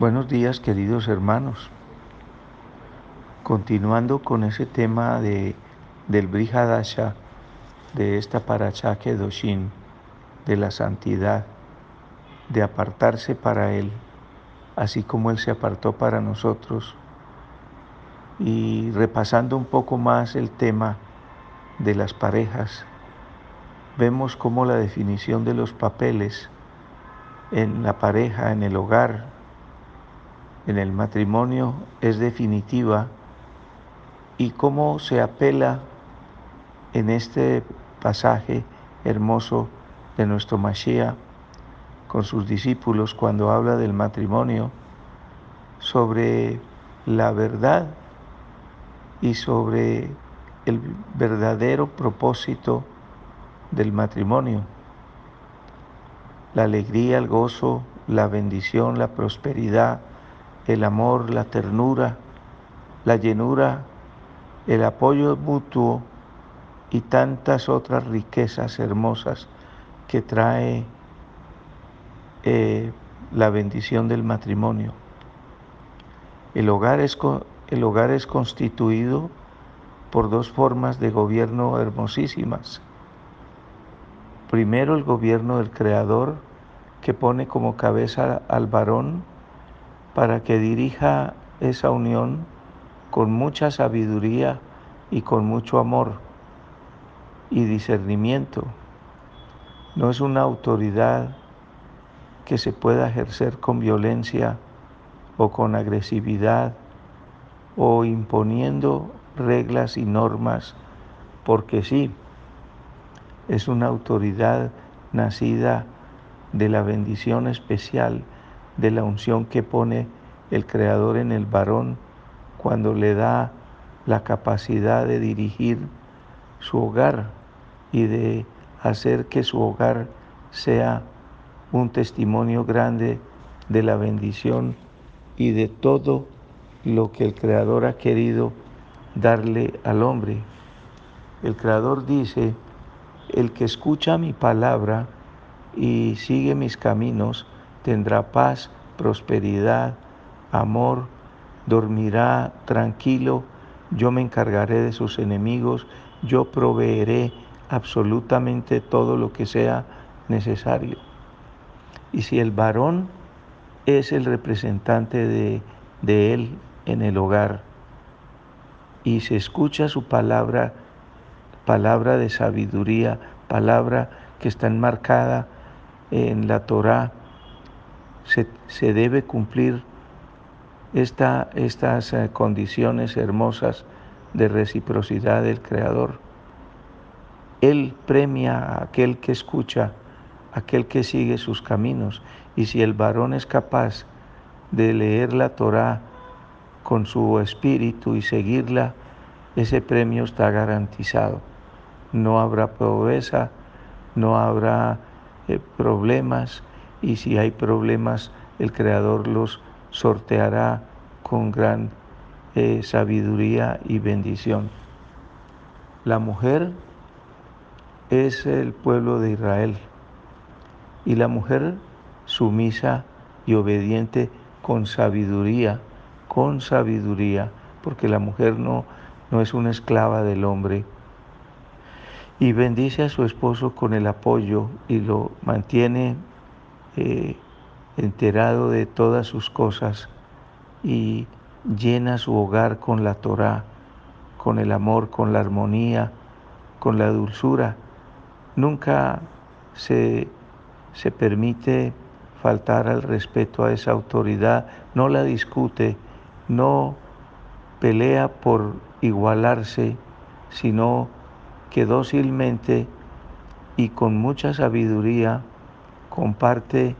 Buenos días queridos hermanos. Continuando con ese tema de, del Brihadasha, de esta Paracha Kedoshin, de la santidad, de apartarse para Él, así como Él se apartó para nosotros. Y repasando un poco más el tema de las parejas, vemos cómo la definición de los papeles en la pareja, en el hogar, en el matrimonio es definitiva y cómo se apela en este pasaje hermoso de nuestro Mashiach con sus discípulos cuando habla del matrimonio sobre la verdad y sobre el verdadero propósito del matrimonio. La alegría, el gozo, la bendición, la prosperidad, el amor, la ternura, la llenura, el apoyo mutuo y tantas otras riquezas hermosas que trae eh, la bendición del matrimonio. El hogar, es, el hogar es constituido por dos formas de gobierno hermosísimas. Primero el gobierno del Creador, que pone como cabeza al varón para que dirija esa unión con mucha sabiduría y con mucho amor y discernimiento. No es una autoridad que se pueda ejercer con violencia o con agresividad o imponiendo reglas y normas porque sí, es una autoridad nacida de la bendición especial de la unción que pone el Creador en el varón cuando le da la capacidad de dirigir su hogar y de hacer que su hogar sea un testimonio grande de la bendición y de todo lo que el Creador ha querido darle al hombre. El Creador dice, el que escucha mi palabra y sigue mis caminos, tendrá paz, prosperidad, amor, dormirá tranquilo, yo me encargaré de sus enemigos, yo proveeré absolutamente todo lo que sea necesario. Y si el varón es el representante de, de él en el hogar y se escucha su palabra, palabra de sabiduría, palabra que está enmarcada en la Torá, se, debe cumplir estas eh, condiciones hermosas de reciprocidad del Creador. Él premia a aquel que escucha, aquel que sigue sus caminos. Y si el varón es capaz de leer la Torá con su espíritu y seguirla, ese premio está garantizado. No habrá pobreza, no habrá eh, problemas, y si hay problemas, el Creador los sorteará con gran eh, sabiduría y bendición. La mujer es el pueblo de Israel y la mujer sumisa y obediente con sabiduría, con sabiduría, porque la mujer no, no es una esclava del hombre. Y bendice a su esposo con el apoyo y lo mantiene eh, enterado de todas sus cosas y llena su hogar con la Torah, con el amor, con la armonía, con la dulzura. Nunca se, se permite faltar al respeto a esa autoridad, no la discute, no pelea por igualarse, sino que dócilmente y con mucha sabiduría comparte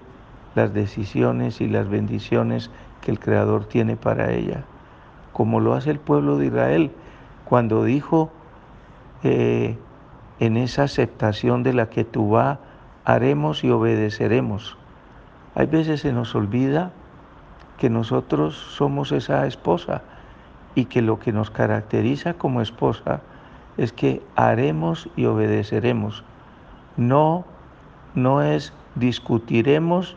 las decisiones y las bendiciones que el Creador tiene para ella, como lo hace el pueblo de Israel cuando dijo eh, en esa aceptación de la que tú vas, haremos y obedeceremos. Hay veces se nos olvida que nosotros somos esa esposa y que lo que nos caracteriza como esposa es que haremos y obedeceremos. No, no es discutiremos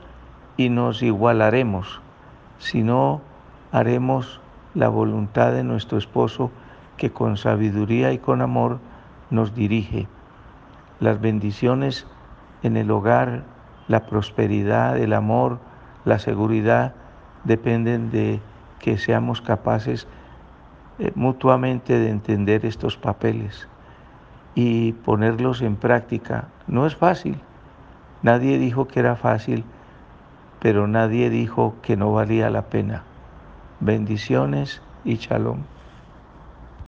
y nos igualaremos, sino haremos la voluntad de nuestro esposo que con sabiduría y con amor nos dirige. Las bendiciones en el hogar, la prosperidad, el amor, la seguridad dependen de que seamos capaces eh, mutuamente de entender estos papeles y ponerlos en práctica. No es fácil. Nadie dijo que era fácil, pero nadie dijo que no valía la pena. Bendiciones y shalom.